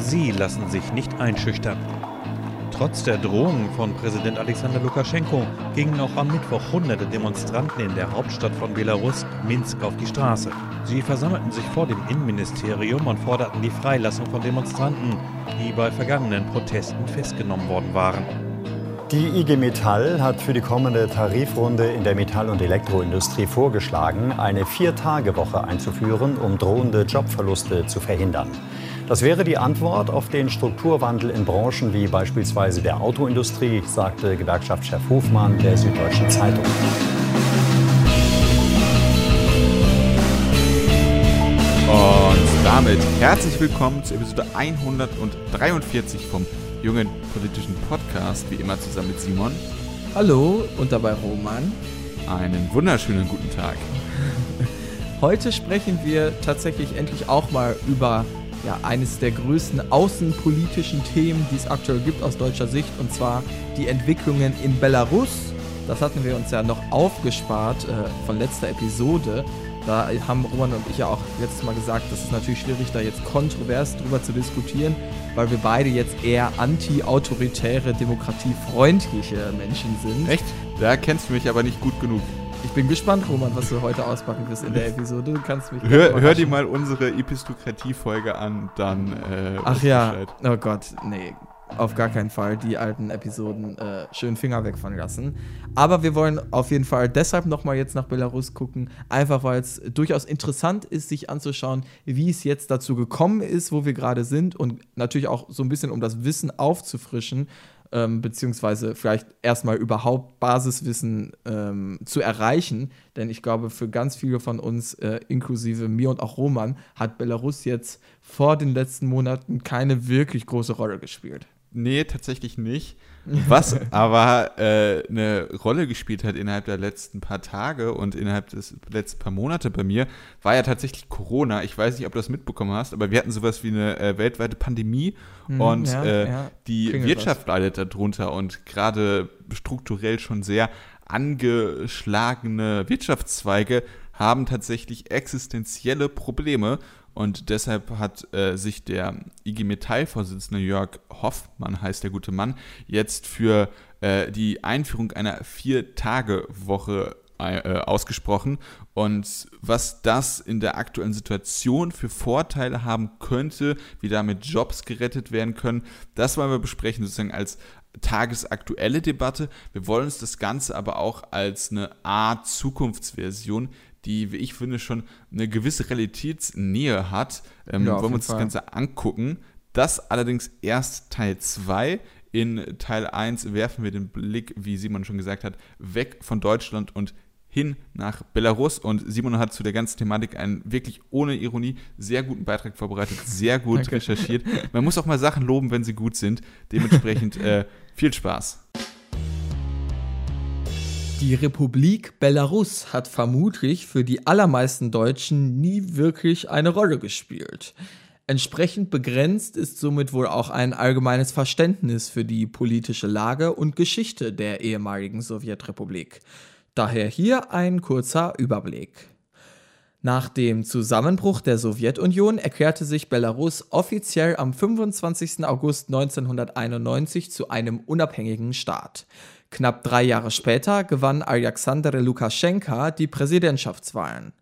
Sie lassen sich nicht einschüchtern. Trotz der Drohungen von Präsident Alexander Lukaschenko gingen auch am Mittwoch hunderte Demonstranten in der Hauptstadt von Belarus, Minsk, auf die Straße. Sie versammelten sich vor dem Innenministerium und forderten die Freilassung von Demonstranten, die bei vergangenen Protesten festgenommen worden waren. Die IG Metall hat für die kommende Tarifrunde in der Metall- und Elektroindustrie vorgeschlagen, eine Vier-Tage-Woche einzuführen, um drohende Jobverluste zu verhindern. Das wäre die Antwort auf den Strukturwandel in Branchen wie beispielsweise der Autoindustrie, sagte Gewerkschaftschef Hofmann der Süddeutschen Zeitung. Und damit herzlich willkommen zu Episode 143 vom jungen politischen Podcast, wie immer zusammen mit Simon. Hallo und dabei Roman. Einen wunderschönen guten Tag. Heute sprechen wir tatsächlich endlich auch mal über ja, eines der größten außenpolitischen Themen, die es aktuell gibt aus deutscher Sicht, und zwar die Entwicklungen in Belarus. Das hatten wir uns ja noch aufgespart äh, von letzter Episode. Da haben Roman und ich ja auch letztes Mal gesagt, das ist natürlich schwierig, da jetzt kontrovers drüber zu diskutieren, weil wir beide jetzt eher anti-autoritäre, demokratiefreundliche Menschen sind. Echt? Da kennst du mich aber nicht gut genug. Ich bin gespannt, Roman, was du heute auspacken wirst in der Episode. Du kannst mich. Hör, hör dir mal unsere Epistokratie-Folge an, dann. Äh, Ach ja. Bescheid. Oh Gott, nee. Auf gar keinen Fall die alten Episoden äh, schön Finger weg von lassen. Aber wir wollen auf jeden Fall deshalb nochmal jetzt nach Belarus gucken, einfach weil es durchaus interessant ist, sich anzuschauen, wie es jetzt dazu gekommen ist, wo wir gerade sind und natürlich auch so ein bisschen, um das Wissen aufzufrischen, ähm, beziehungsweise vielleicht erstmal überhaupt Basiswissen ähm, zu erreichen. Denn ich glaube, für ganz viele von uns, äh, inklusive mir und auch Roman, hat Belarus jetzt vor den letzten Monaten keine wirklich große Rolle gespielt. Nee, tatsächlich nicht. Was aber äh, eine Rolle gespielt hat innerhalb der letzten paar Tage und innerhalb des letzten paar Monate bei mir, war ja tatsächlich Corona. Ich weiß nicht, ob du das mitbekommen hast, aber wir hatten sowas wie eine äh, weltweite Pandemie mhm, und ja, äh, ja. die Klingelt Wirtschaft was. leidet darunter und gerade strukturell schon sehr angeschlagene Wirtschaftszweige haben tatsächlich existenzielle Probleme und deshalb hat äh, sich der IG Metall-Vorsitzende Jörg Hoffmann, heißt der gute Mann, jetzt für äh, die Einführung einer Vier-Tage-Woche äh, ausgesprochen. Und was das in der aktuellen Situation für Vorteile haben könnte, wie damit Jobs gerettet werden können, das wollen wir besprechen, sozusagen als tagesaktuelle Debatte. Wir wollen uns das Ganze aber auch als eine Art Zukunftsversion die, wie ich finde, schon eine gewisse Realitätsnähe hat. Ähm, ja, wollen wir uns Fall. das Ganze angucken. Das allerdings erst Teil 2. In Teil 1 werfen wir den Blick, wie Simon schon gesagt hat, weg von Deutschland und hin nach Belarus. Und Simon hat zu der ganzen Thematik einen wirklich ohne Ironie sehr guten Beitrag vorbereitet, sehr gut recherchiert. Man muss auch mal Sachen loben, wenn sie gut sind. Dementsprechend äh, viel Spaß. Die Republik Belarus hat vermutlich für die allermeisten Deutschen nie wirklich eine Rolle gespielt. Entsprechend begrenzt ist somit wohl auch ein allgemeines Verständnis für die politische Lage und Geschichte der ehemaligen Sowjetrepublik. Daher hier ein kurzer Überblick. Nach dem Zusammenbruch der Sowjetunion erklärte sich Belarus offiziell am 25. August 1991 zu einem unabhängigen Staat. Knapp drei Jahre später gewann Alexander Lukaschenka die Präsidentschaftswahlen.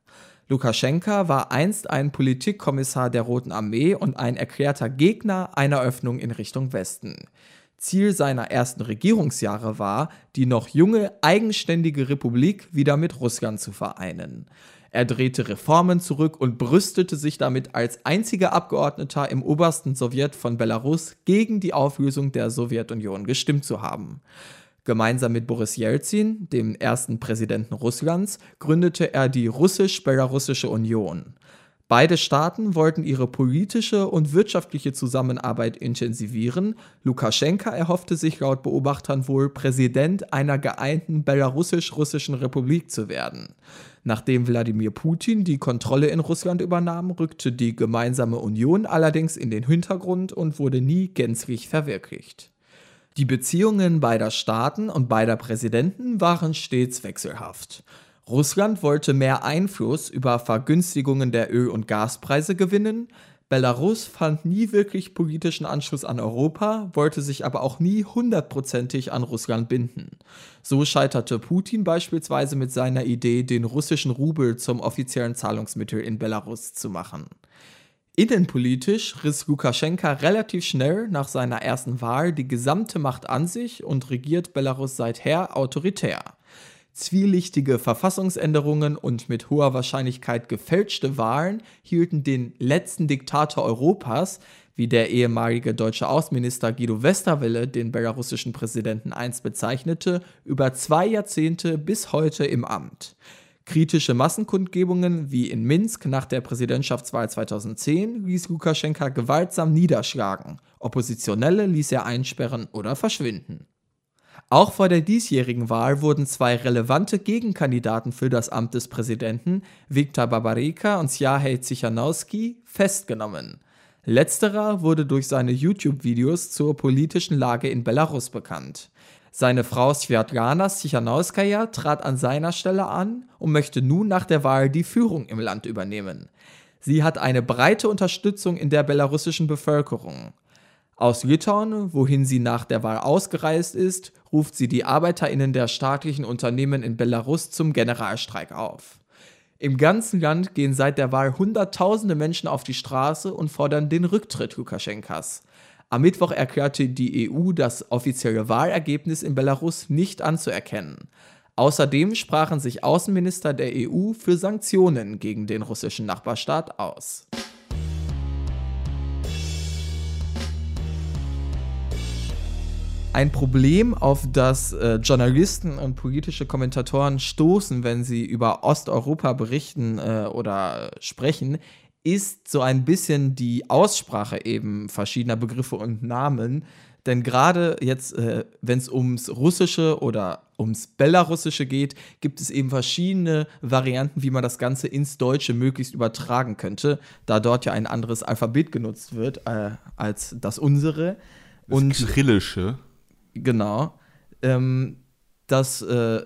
Lukaschenka war einst ein Politikkommissar der Roten Armee und ein erklärter Gegner einer Öffnung in Richtung Westen. Ziel seiner ersten Regierungsjahre war, die noch junge, eigenständige Republik wieder mit Russland zu vereinen. Er drehte Reformen zurück und brüstete sich damit als einziger Abgeordneter im obersten Sowjet von Belarus gegen die Auflösung der Sowjetunion gestimmt zu haben. Gemeinsam mit Boris Jelzin, dem ersten Präsidenten Russlands, gründete er die Russisch-Belarussische Union. Beide Staaten wollten ihre politische und wirtschaftliche Zusammenarbeit intensivieren. Lukaschenka erhoffte sich laut Beobachtern wohl, Präsident einer geeinten belarussisch-russischen Republik zu werden. Nachdem Wladimir Putin die Kontrolle in Russland übernahm, rückte die gemeinsame Union allerdings in den Hintergrund und wurde nie gänzlich verwirklicht. Die Beziehungen beider Staaten und beider Präsidenten waren stets wechselhaft. Russland wollte mehr Einfluss über Vergünstigungen der Öl- und Gaspreise gewinnen, Belarus fand nie wirklich politischen Anschluss an Europa, wollte sich aber auch nie hundertprozentig an Russland binden. So scheiterte Putin beispielsweise mit seiner Idee, den russischen Rubel zum offiziellen Zahlungsmittel in Belarus zu machen. Innenpolitisch riss Lukaschenka relativ schnell nach seiner ersten Wahl die gesamte Macht an sich und regiert Belarus seither autoritär. Zwielichtige Verfassungsänderungen und mit hoher Wahrscheinlichkeit gefälschte Wahlen hielten den letzten Diktator Europas, wie der ehemalige deutsche Außenminister Guido Westerwelle den belarussischen Präsidenten einst bezeichnete, über zwei Jahrzehnte bis heute im Amt. Kritische Massenkundgebungen wie in Minsk nach der Präsidentschaftswahl 2010 ließ Lukaschenka gewaltsam niederschlagen. Oppositionelle ließ er einsperren oder verschwinden. Auch vor der diesjährigen Wahl wurden zwei relevante Gegenkandidaten für das Amt des Präsidenten, Viktor Babarika und Sjahej Zichanowski, festgenommen. Letzterer wurde durch seine YouTube-Videos zur politischen Lage in Belarus bekannt. Seine Frau Svetlana Sichanowskaja trat an seiner Stelle an und möchte nun nach der Wahl die Führung im Land übernehmen. Sie hat eine breite Unterstützung in der belarussischen Bevölkerung. Aus Litauen, wohin sie nach der Wahl ausgereist ist, ruft sie die Arbeiterinnen der staatlichen Unternehmen in Belarus zum Generalstreik auf. Im ganzen Land gehen seit der Wahl Hunderttausende Menschen auf die Straße und fordern den Rücktritt Lukaschenkas. Am Mittwoch erklärte die EU das offizielle Wahlergebnis in Belarus nicht anzuerkennen. Außerdem sprachen sich Außenminister der EU für Sanktionen gegen den russischen Nachbarstaat aus. ein Problem, auf das äh, Journalisten und politische Kommentatoren stoßen, wenn sie über Osteuropa berichten äh, oder sprechen, ist so ein bisschen die Aussprache eben verschiedener Begriffe und Namen. Denn gerade jetzt, äh, wenn es ums Russische oder ums Belarussische geht, gibt es eben verschiedene Varianten, wie man das Ganze ins Deutsche möglichst übertragen könnte, da dort ja ein anderes Alphabet genutzt wird äh, als das unsere. Das und Kyrillische. Genau. Ähm, das, äh,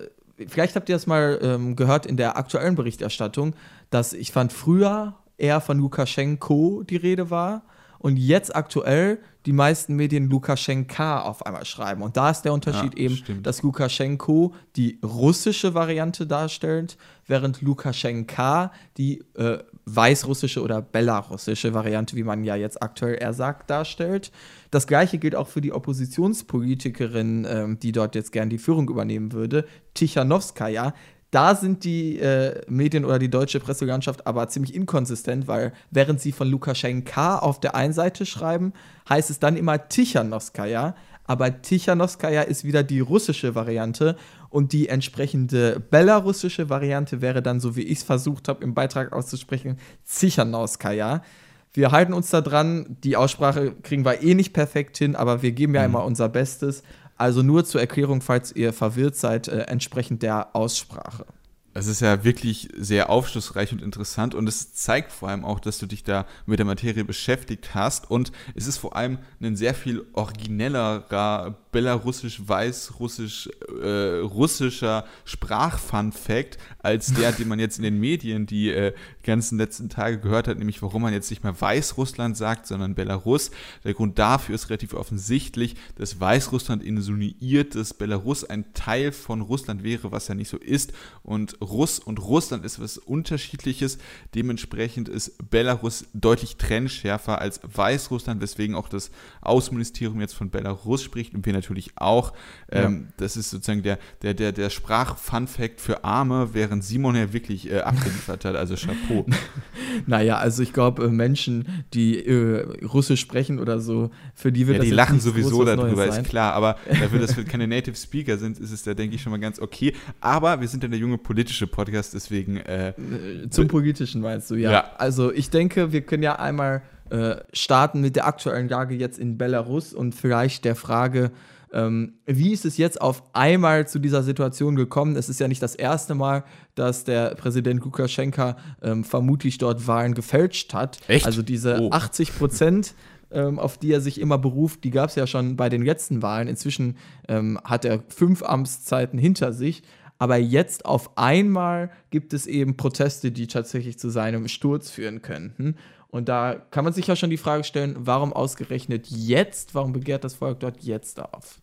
vielleicht habt ihr das mal ähm, gehört in der aktuellen Berichterstattung, dass ich fand früher eher von Lukaschenko die Rede war und jetzt aktuell die meisten Medien Lukaschenka auf einmal schreiben. Und da ist der Unterschied ja, eben, stimmt. dass Lukaschenko die russische Variante darstellt, während Lukaschenka die äh, weißrussische oder belarussische Variante, wie man ja jetzt aktuell eher sagt, darstellt. Das gleiche gilt auch für die Oppositionspolitikerin, ähm, die dort jetzt gern die Führung übernehmen würde, Tichanowskaja. Da sind die äh, Medien oder die deutsche Presselandschaft aber ziemlich inkonsistent, weil während sie von Lukaschenka auf der einen Seite schreiben, heißt es dann immer Tichanowskaja. Aber Tichanowskaja ist wieder die russische Variante und die entsprechende belarussische Variante wäre dann, so wie ich es versucht habe, im Beitrag auszusprechen, Zichanowskaja. Wir halten uns da dran. Die Aussprache kriegen wir eh nicht perfekt hin, aber wir geben ja mhm. immer unser Bestes. Also nur zur Erklärung, falls ihr verwirrt seid, äh, entsprechend der Aussprache. Es ist ja wirklich sehr aufschlussreich und interessant und es zeigt vor allem auch, dass du dich da mit der Materie beschäftigt hast und es ist vor allem ein sehr viel originellerer belarussisch, weißrussisch, äh, russischer Sprachfun-Fact als der, den man jetzt in den Medien die äh, ganzen letzten Tage gehört hat, nämlich warum man jetzt nicht mehr Weißrussland sagt, sondern Belarus. Der Grund dafür ist relativ offensichtlich, dass Weißrussland insinuiert, dass Belarus ein Teil von Russland wäre, was ja nicht so ist. Und Russ und Russland ist was Unterschiedliches. Dementsprechend ist Belarus deutlich trennschärfer als Weißrussland, weswegen auch das Außenministerium jetzt von Belarus spricht und wir natürlich auch. Ähm, ja. Das ist sozusagen der, der, der, der Sprach-Fun-Fact für Arme, während Simon ja wirklich äh, abgeliefert hat. Also Chapeau. naja, also ich glaube, äh, Menschen, die äh, Russisch sprechen oder so, für die wird ja, das die lachen sowieso darüber, ist klar. Aber dafür, dass wir keine Native Speaker sind, ist es da, denke ich, schon mal ganz okay. Aber wir sind ja der junge politische Podcast, deswegen. Äh Zum Politischen meinst du, ja. ja. Also ich denke, wir können ja einmal äh, starten mit der aktuellen Lage jetzt in Belarus und vielleicht der Frage, ähm, wie ist es jetzt auf einmal zu dieser Situation gekommen? Es ist ja nicht das erste Mal, dass der Präsident Lukaschenka ähm, vermutlich dort Wahlen gefälscht hat. Echt? Also diese oh. 80 Prozent. Ähm, auf die er sich immer beruft, die gab es ja schon bei den letzten Wahlen. Inzwischen ähm, hat er fünf Amtszeiten hinter sich. Aber jetzt auf einmal gibt es eben Proteste, die tatsächlich zu seinem Sturz führen könnten. Und da kann man sich ja schon die Frage stellen, warum ausgerechnet jetzt? Warum begehrt das Volk dort jetzt auf?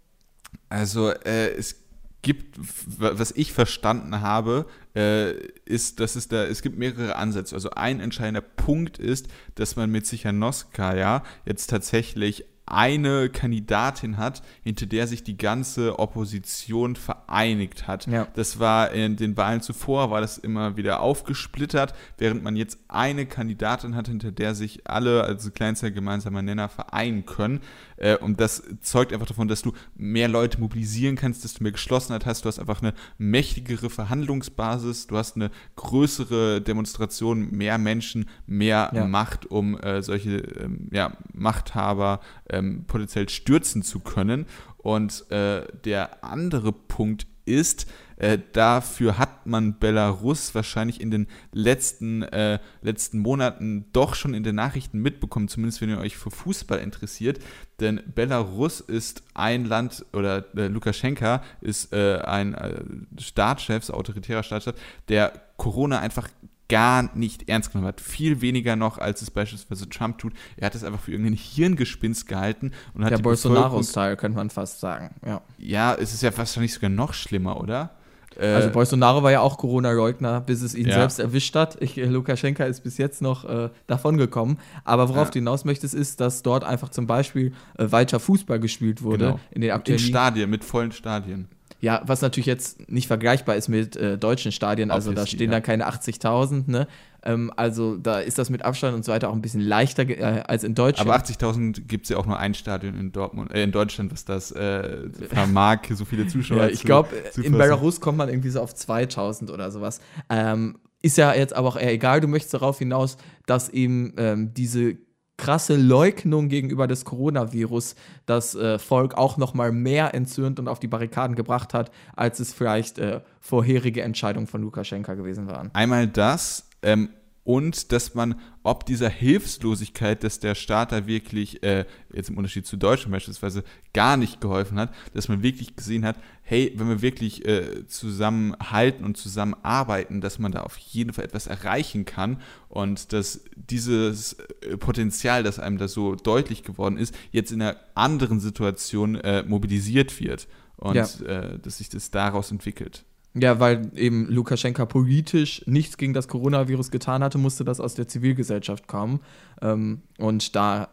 Also äh, es gibt, was ich verstanden habe, äh, ist, dass es da, es gibt mehrere Ansätze. Also ein entscheidender Punkt ist, dass man mit Sichernoskaya jetzt tatsächlich eine Kandidatin hat, hinter der sich die ganze Opposition vereinigt hat. Ja. Das war in den Wahlen zuvor, war das immer wieder aufgesplittert, während man jetzt eine Kandidatin hat, hinter der sich alle, also kleinster gemeinsamer Nenner, vereinen können. Äh, und das zeugt einfach davon, dass du mehr Leute mobilisieren kannst, dass du mehr Geschlossenheit hast, du hast einfach eine mächtigere Verhandlungsbasis, du hast eine größere Demonstration, mehr Menschen, mehr ja. Macht, um äh, solche ähm, ja, Machthaber äh, ähm, potenziell stürzen zu können. Und äh, der andere Punkt ist, äh, dafür hat man Belarus wahrscheinlich in den letzten, äh, letzten Monaten doch schon in den Nachrichten mitbekommen, zumindest wenn ihr euch für Fußball interessiert. Denn Belarus ist ein Land, oder äh, Lukaschenka ist äh, ein äh, Staatschef, autoritärer Staatschef, der Corona einfach gar nicht ernst genommen hat. Viel weniger noch, als es beispielsweise Trump tut. Er hat es einfach für irgendein Hirngespinst gehalten und hat Der Bolsonaro-Style, könnte man fast sagen. Ja. ja, es ist ja wahrscheinlich sogar noch schlimmer, oder? Äh, also Bolsonaro war ja auch Corona-Leugner, bis es ihn ja. selbst erwischt hat. Ich, Lukaschenka ist bis jetzt noch äh, davongekommen. Aber worauf ja. du hinaus möchtest, ist, dass dort einfach zum Beispiel äh, weiter Fußball gespielt wurde. Genau. In den aktuellen in Stadien, mit vollen Stadien. Ja, was natürlich jetzt nicht vergleichbar ist mit äh, deutschen Stadien, also Obviously, da stehen ja. da keine 80.000, ne? Ähm, also da ist das mit Abstand und so weiter auch ein bisschen leichter äh, als in Deutschland. Aber 80.000 gibt es ja auch nur ein Stadion in Dortmund, äh, in Deutschland, was das äh, vermag, so viele Zuschauer ja, ich glaube, in Belarus kommt man irgendwie so auf 2.000 oder sowas. Ähm, ist ja jetzt aber auch eher egal, du möchtest darauf hinaus, dass eben ähm, diese krasse Leugnung gegenüber des Coronavirus das äh, Volk auch noch mal mehr entzürnt und auf die Barrikaden gebracht hat, als es vielleicht äh, vorherige Entscheidungen von Lukaschenka gewesen waren. Einmal das ähm, und dass man ob dieser Hilflosigkeit, dass der Staat da wirklich, äh, jetzt im Unterschied zu Deutschland beispielsweise, gar nicht geholfen hat, dass man wirklich gesehen hat, hey, wenn wir wirklich äh, zusammenhalten und zusammenarbeiten, dass man da auf jeden Fall etwas erreichen kann und dass dieses äh, Potenzial, das einem da so deutlich geworden ist, jetzt in einer anderen Situation äh, mobilisiert wird und ja. Äh, dass sich das daraus entwickelt. Ja, weil eben Lukaschenka politisch nichts gegen das Coronavirus getan hatte, musste das aus der Zivilgesellschaft kommen. Ähm, und da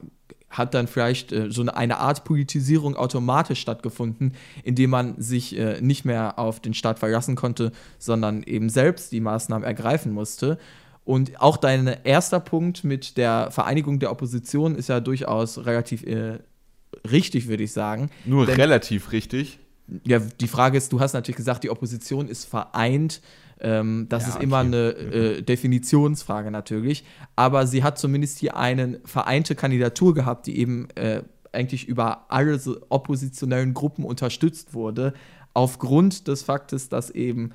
hat dann vielleicht äh, so eine Art Politisierung automatisch stattgefunden, indem man sich äh, nicht mehr auf den Staat verlassen konnte, sondern eben selbst die Maßnahmen ergreifen musste. Und auch dein erster Punkt mit der Vereinigung der Opposition ist ja durchaus relativ äh, richtig, würde ich sagen. Nur Denn, relativ richtig. Ja, die Frage ist, du hast natürlich gesagt, die Opposition ist vereint. Ähm, das ja, ist immer eine äh, Definitionsfrage natürlich. Aber sie hat zumindest hier eine vereinte Kandidatur gehabt, die eben äh, eigentlich über alle so oppositionellen Gruppen unterstützt wurde, aufgrund des Faktes, dass eben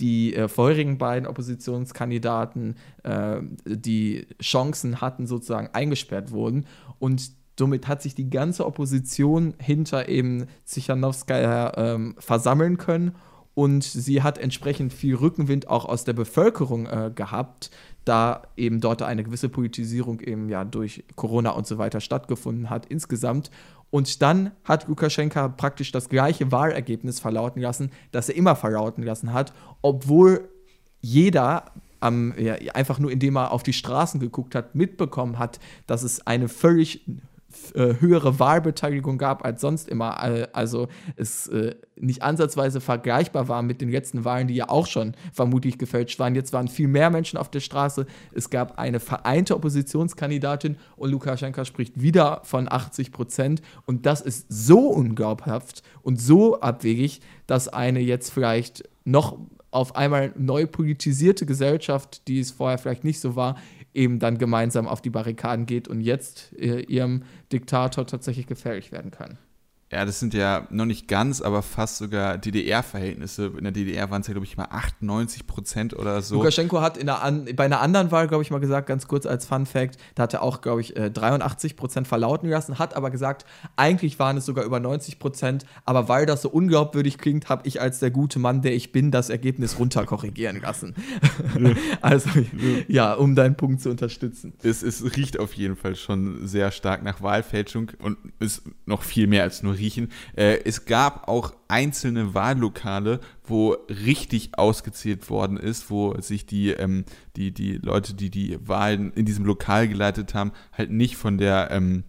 die äh, vorherigen beiden Oppositionskandidaten äh, die Chancen hatten, sozusagen eingesperrt wurden. Und Somit hat sich die ganze Opposition hinter eben Zichanowskaja ähm, versammeln können und sie hat entsprechend viel Rückenwind auch aus der Bevölkerung äh, gehabt, da eben dort eine gewisse Politisierung eben ja durch Corona und so weiter stattgefunden hat insgesamt. Und dann hat Lukaschenka praktisch das gleiche Wahlergebnis verlauten lassen, das er immer verlauten lassen hat, obwohl jeder ähm, ja, einfach nur indem er auf die Straßen geguckt hat, mitbekommen hat, dass es eine völlig äh, höhere Wahlbeteiligung gab als sonst immer. Also es äh, nicht ansatzweise vergleichbar war mit den letzten Wahlen, die ja auch schon vermutlich gefälscht waren. Jetzt waren viel mehr Menschen auf der Straße. Es gab eine vereinte Oppositionskandidatin und Lukaschenka spricht wieder von 80 Prozent. Und das ist so unglaubhaft und so abwegig, dass eine jetzt vielleicht noch auf einmal neu politisierte Gesellschaft, die es vorher vielleicht nicht so war, eben dann gemeinsam auf die Barrikaden geht und jetzt äh, ihrem Diktator tatsächlich gefährlich werden kann. Ja, das sind ja noch nicht ganz, aber fast sogar DDR-Verhältnisse. In der DDR waren es ja, glaube ich, mal 98 Prozent oder so. Lukaschenko hat in einer bei einer anderen Wahl, glaube ich, mal gesagt, ganz kurz als Fun Fact, da hat er auch, glaube ich, 83 äh, Prozent verlauten lassen, hat aber gesagt, eigentlich waren es sogar über 90 Prozent, aber weil das so unglaubwürdig klingt, habe ich als der gute Mann, der ich bin, das Ergebnis runterkorrigieren lassen. also, ja, um deinen Punkt zu unterstützen. Es, es riecht auf jeden Fall schon sehr stark nach Wahlfälschung und ist noch viel mehr als nur riechen. Äh, es gab auch einzelne Wahllokale, wo richtig ausgezählt worden ist, wo sich die, ähm, die, die Leute, die die Wahlen in diesem Lokal geleitet haben, halt nicht von der ähm,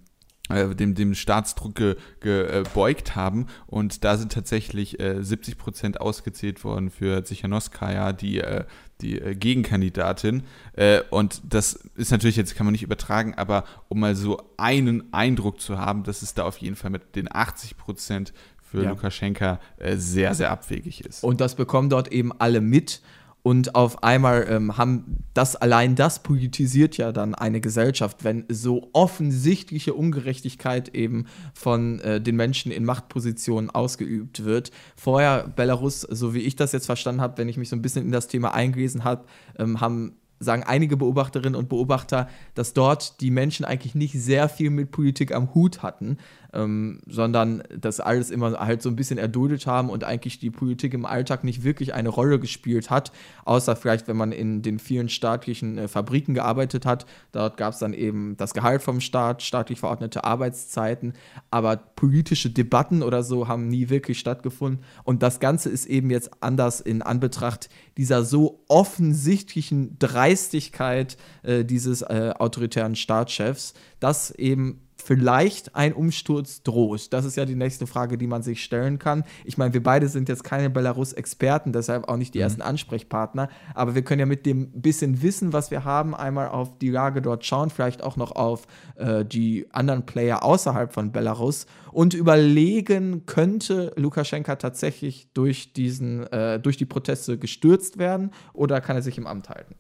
äh, dem, dem Staatsdruck ge, gebeugt äh, haben. Und da sind tatsächlich äh, 70 Prozent ausgezählt worden für Zichanowskaja, die, äh, die äh, Gegenkandidatin. Äh, und das ist natürlich, jetzt kann man nicht übertragen, aber um mal so einen Eindruck zu haben, dass es da auf jeden Fall mit den 80 Prozent für ja. Lukaschenka sehr, sehr abwegig ist. Und das bekommen dort eben alle mit. Und auf einmal ähm, haben das allein das politisiert ja dann eine Gesellschaft, wenn so offensichtliche Ungerechtigkeit eben von äh, den Menschen in Machtpositionen ausgeübt wird. Vorher Belarus, so wie ich das jetzt verstanden habe, wenn ich mich so ein bisschen in das Thema eingelesen habe, ähm, haben sagen einige Beobachterinnen und Beobachter, dass dort die Menschen eigentlich nicht sehr viel mit Politik am Hut hatten, ähm, sondern das alles immer halt so ein bisschen erduldet haben und eigentlich die Politik im Alltag nicht wirklich eine Rolle gespielt hat, außer vielleicht, wenn man in den vielen staatlichen äh, Fabriken gearbeitet hat. Dort gab es dann eben das Gehalt vom Staat, staatlich verordnete Arbeitszeiten, aber politische Debatten oder so haben nie wirklich stattgefunden. Und das Ganze ist eben jetzt anders in Anbetracht dieser so offensichtlichen Dreistigkeit äh, dieses äh, autoritären Staatschefs, dass eben vielleicht ein Umsturz droht? Das ist ja die nächste Frage, die man sich stellen kann. Ich meine, wir beide sind jetzt keine Belarus-Experten, deshalb auch nicht die mhm. ersten Ansprechpartner, aber wir können ja mit dem bisschen Wissen, was wir haben, einmal auf die Lage dort schauen, vielleicht auch noch auf äh, die anderen Player außerhalb von Belarus und überlegen, könnte Lukaschenka tatsächlich durch, diesen, äh, durch die Proteste gestürzt werden oder kann er sich im Amt halten?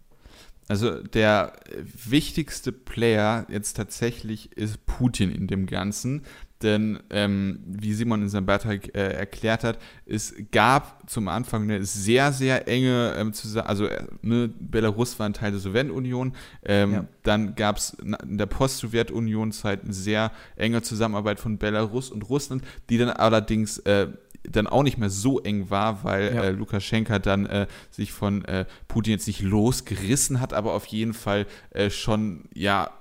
Also der wichtigste Player jetzt tatsächlich ist Putin in dem Ganzen. Denn ähm, wie Simon in seinem Beitrag äh, erklärt hat, es gab zum Anfang eine sehr, sehr enge, ähm, also äh, ne, Belarus war ein Teil der Sowjetunion, ähm, ja. dann gab es in der Post-Sowjetunion-Zeit eine sehr enge Zusammenarbeit von Belarus und Russland, die dann allerdings äh, dann auch nicht mehr so eng war, weil ja. äh, Lukaschenka dann äh, sich von äh, Putin jetzt nicht losgerissen hat, aber auf jeden Fall äh, schon ja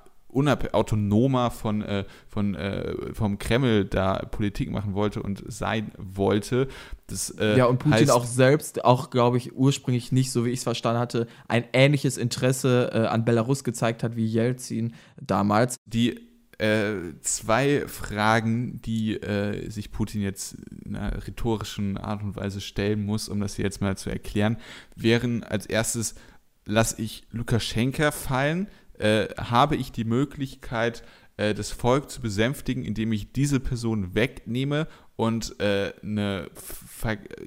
autonomer von, äh, von, äh, vom Kreml da Politik machen wollte und sein wollte. Das, ja, und Putin auch selbst, auch glaube ich ursprünglich nicht, so wie ich es verstanden hatte, ein ähnliches Interesse an Belarus gezeigt hat wie Jelzin damals. Die äh, zwei Fragen, die äh, sich Putin jetzt in einer rhetorischen Art und Weise stellen muss, um das hier jetzt mal zu erklären, wären als erstes, lasse ich Lukaschenka fallen, äh, habe ich die Möglichkeit, äh, das Volk zu besänftigen, indem ich diese Person wegnehme und äh, eine,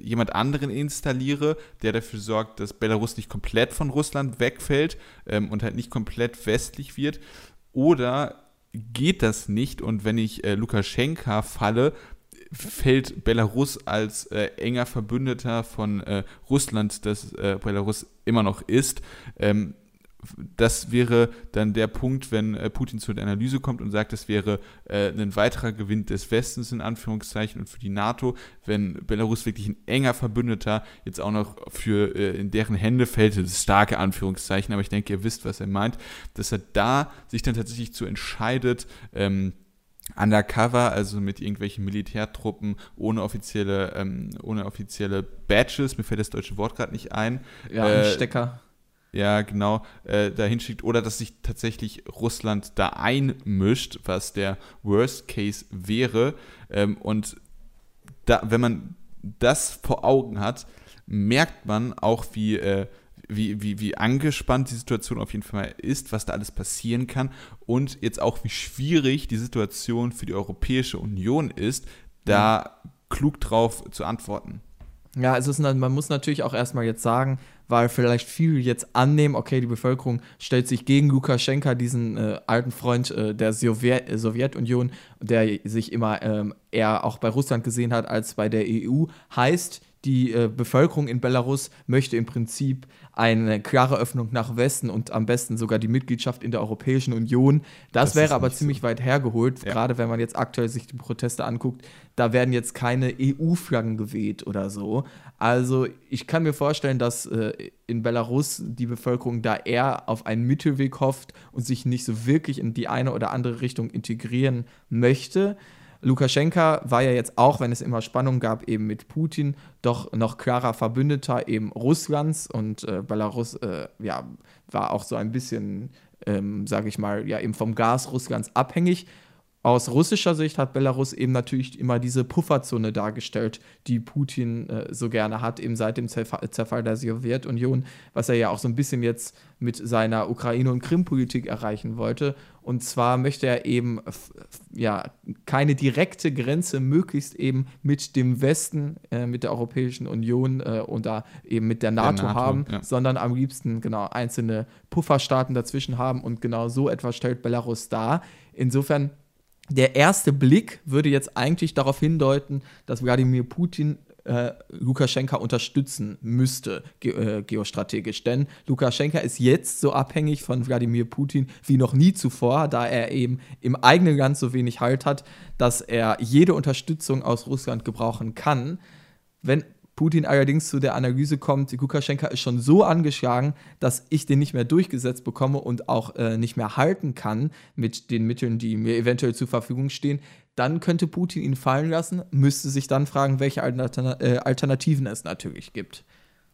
jemand anderen installiere, der dafür sorgt, dass Belarus nicht komplett von Russland wegfällt ähm, und halt nicht komplett westlich wird. Oder geht das nicht und wenn ich äh, Lukaschenka falle, fällt Belarus als äh, enger Verbündeter von äh, Russland, das äh, Belarus immer noch ist. Ähm, das wäre dann der Punkt, wenn äh, Putin zu der Analyse kommt und sagt, das wäre äh, ein weiterer Gewinn des Westens in Anführungszeichen und für die NATO, wenn Belarus wirklich ein enger Verbündeter jetzt auch noch für äh, in deren Hände fällt, das ist starke Anführungszeichen, aber ich denke, ihr wisst, was er meint, dass er da sich dann tatsächlich zu entscheidet, ähm, undercover, also mit irgendwelchen Militärtruppen ohne offizielle, ähm, ohne offizielle Badges, mir fällt das deutsche Wort gerade nicht ein. Ja, äh, Stecker ja, genau, äh, dahin schickt oder dass sich tatsächlich Russland da einmischt, was der Worst Case wäre. Ähm, und da, wenn man das vor Augen hat, merkt man auch, wie, äh, wie, wie, wie angespannt die Situation auf jeden Fall ist, was da alles passieren kann und jetzt auch, wie schwierig die Situation für die Europäische Union ist, da mhm. klug drauf zu antworten. Ja, also ist, man muss natürlich auch erstmal jetzt sagen, weil vielleicht viele jetzt annehmen, okay, die Bevölkerung stellt sich gegen Lukaschenka, diesen äh, alten Freund äh, der Sowjet Sowjetunion, der sich immer ähm, eher auch bei Russland gesehen hat als bei der EU. Heißt, die äh, Bevölkerung in Belarus möchte im Prinzip eine klare Öffnung nach Westen und am besten sogar die Mitgliedschaft in der Europäischen Union. Das, das wäre aber ziemlich so. weit hergeholt, ja. gerade wenn man jetzt aktuell sich die Proteste anguckt. Da werden jetzt keine EU-Flaggen geweht oder so. Also ich kann mir vorstellen, dass äh, in Belarus die Bevölkerung da eher auf einen Mittelweg hofft und sich nicht so wirklich in die eine oder andere Richtung integrieren möchte. Lukaschenka war ja jetzt auch, wenn es immer Spannung gab, eben mit Putin, doch noch klarer Verbündeter eben Russlands und äh, Belarus äh, ja, war auch so ein bisschen, ähm, sage ich mal, ja eben vom Gas Russlands abhängig aus russischer Sicht hat Belarus eben natürlich immer diese Pufferzone dargestellt, die Putin äh, so gerne hat, eben seit dem Zerfall, Zerfall der Sowjetunion, was er ja auch so ein bisschen jetzt mit seiner Ukraine- und Krim-Politik erreichen wollte. Und zwar möchte er eben ja keine direkte Grenze möglichst eben mit dem Westen, äh, mit der Europäischen Union äh, oder eben mit der NATO, der NATO haben, ja. sondern am liebsten genau einzelne Pufferstaaten dazwischen haben. Und genau so etwas stellt Belarus dar. Insofern der erste Blick würde jetzt eigentlich darauf hindeuten, dass Wladimir Putin äh, Lukaschenka unterstützen müsste, ge äh, geostrategisch. Denn Lukaschenka ist jetzt so abhängig von Wladimir Putin wie noch nie zuvor, da er eben im eigenen Land so wenig Halt hat, dass er jede Unterstützung aus Russland gebrauchen kann. Wenn Putin allerdings zu der Analyse kommt, Lukaschenka ist schon so angeschlagen, dass ich den nicht mehr durchgesetzt bekomme und auch äh, nicht mehr halten kann mit den Mitteln, die mir eventuell zur Verfügung stehen, dann könnte Putin ihn fallen lassen, müsste sich dann fragen, welche Altern äh, Alternativen es natürlich gibt.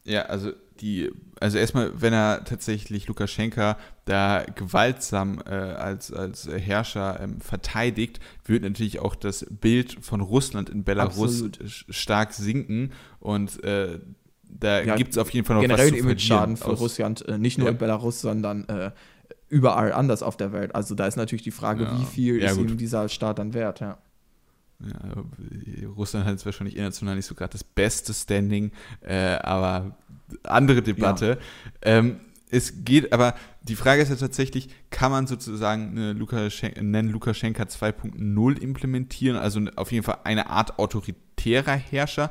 Ja, also die, also erstmal, wenn er tatsächlich Lukaschenka da gewaltsam äh, als, als Herrscher ähm, verteidigt, wird natürlich auch das Bild von Russland in Belarus Absolut. stark sinken und äh, da ja, gibt es auf jeden Fall noch generell was zu Image-Schaden für Russland, äh, nicht nur ja. in Belarus, sondern äh, überall anders auf der Welt. Also da ist natürlich die Frage, ja. wie viel ist ihm dieser Staat dann wert, ja. Ja, Russland hat jetzt wahrscheinlich international nicht so gerade das beste Standing, äh, aber andere Debatte. Ja. Ähm, es geht, aber die Frage ist ja tatsächlich, kann man sozusagen eine Lukaschenka, nennen Lukaschenka 2.0 implementieren, also auf jeden Fall eine Art autoritärer Herrscher,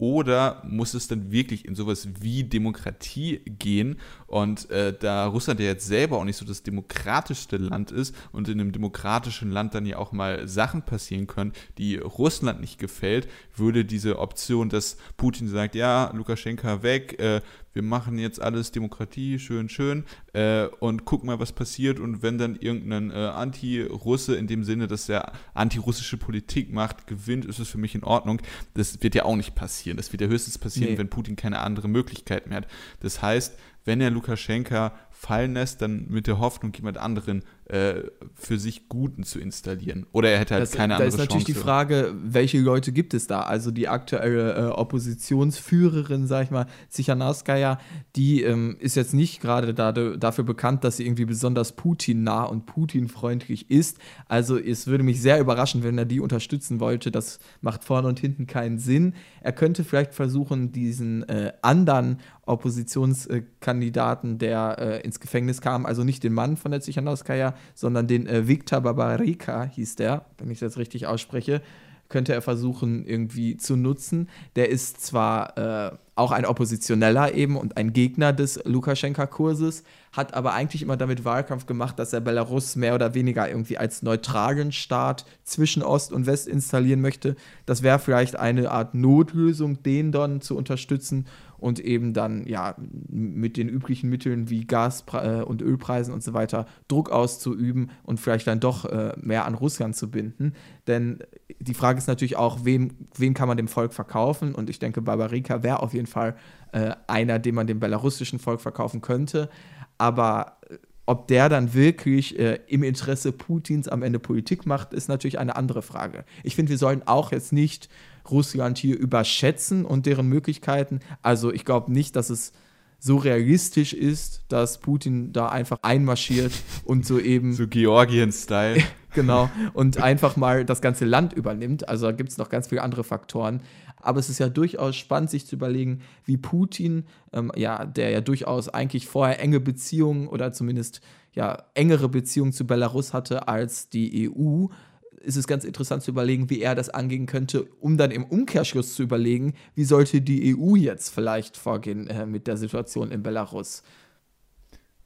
oder muss es dann wirklich in sowas wie Demokratie gehen? Und äh, da Russland ja jetzt selber auch nicht so das demokratischste Land ist und in einem demokratischen Land dann ja auch mal Sachen passieren können, die Russland nicht gefällt, würde diese Option, dass Putin sagt, ja, Lukaschenka weg, äh, wir machen jetzt alles Demokratie, schön, schön, äh, und gucken mal, was passiert. Und wenn dann irgendein äh, Anti-Russe in dem Sinne, dass er antirussische Politik macht, gewinnt, ist es für mich in Ordnung. Das wird ja auch nicht passieren. Das wird ja höchstens passieren, nee. wenn Putin keine andere Möglichkeit mehr hat. Das heißt, wenn er Lukaschenka fallen lässt, dann mit der Hoffnung, jemand anderen äh, für sich Guten zu installieren. Oder er hätte halt das, keine andere Chance. Da ist natürlich die Frage, welche Leute gibt es da? Also die aktuelle äh, Oppositionsführerin, sag ich mal, Sichanowskaja, die ähm, ist jetzt nicht gerade da, dafür bekannt, dass sie irgendwie besonders Putin-nah und Putin-freundlich ist. Also es würde mich sehr überraschen, wenn er die unterstützen wollte. Das macht vorne und hinten keinen Sinn. Er könnte vielleicht versuchen, diesen äh, anderen Oppositionskandidaten, der äh, ins Gefängnis kam, also nicht den Mann von der Zichanowskaja, sondern den äh, Viktor Babarika hieß der, wenn ich das richtig ausspreche, könnte er versuchen irgendwie zu nutzen. Der ist zwar äh, auch ein Oppositioneller eben und ein Gegner des Lukaschenka-Kurses, hat aber eigentlich immer damit Wahlkampf gemacht, dass er Belarus mehr oder weniger irgendwie als neutralen Staat zwischen Ost und West installieren möchte. Das wäre vielleicht eine Art Notlösung, den dann zu unterstützen und eben dann ja mit den üblichen Mitteln wie Gas- äh, und Ölpreisen und so weiter Druck auszuüben und vielleicht dann doch äh, mehr an Russland zu binden. Denn die Frage ist natürlich auch, wem, wen kann man dem Volk verkaufen? Und ich denke, Barbarika wäre auf jeden Fall äh, einer, den man dem belarussischen Volk verkaufen könnte. Aber äh, ob der dann wirklich äh, im Interesse Putins am Ende Politik macht, ist natürlich eine andere Frage. Ich finde, wir sollen auch jetzt nicht Russland hier überschätzen und deren Möglichkeiten. Also ich glaube nicht, dass es so realistisch ist, dass Putin da einfach einmarschiert und so eben. So Georgien-Style. genau, und einfach mal das ganze Land übernimmt. Also da gibt es noch ganz viele andere Faktoren. Aber es ist ja durchaus spannend, sich zu überlegen, wie Putin, ähm, ja, der ja durchaus eigentlich vorher enge Beziehungen oder zumindest ja engere Beziehungen zu Belarus hatte als die EU, ist es ganz interessant zu überlegen, wie er das angehen könnte, um dann im Umkehrschluss zu überlegen, wie sollte die EU jetzt vielleicht vorgehen äh, mit der Situation in Belarus.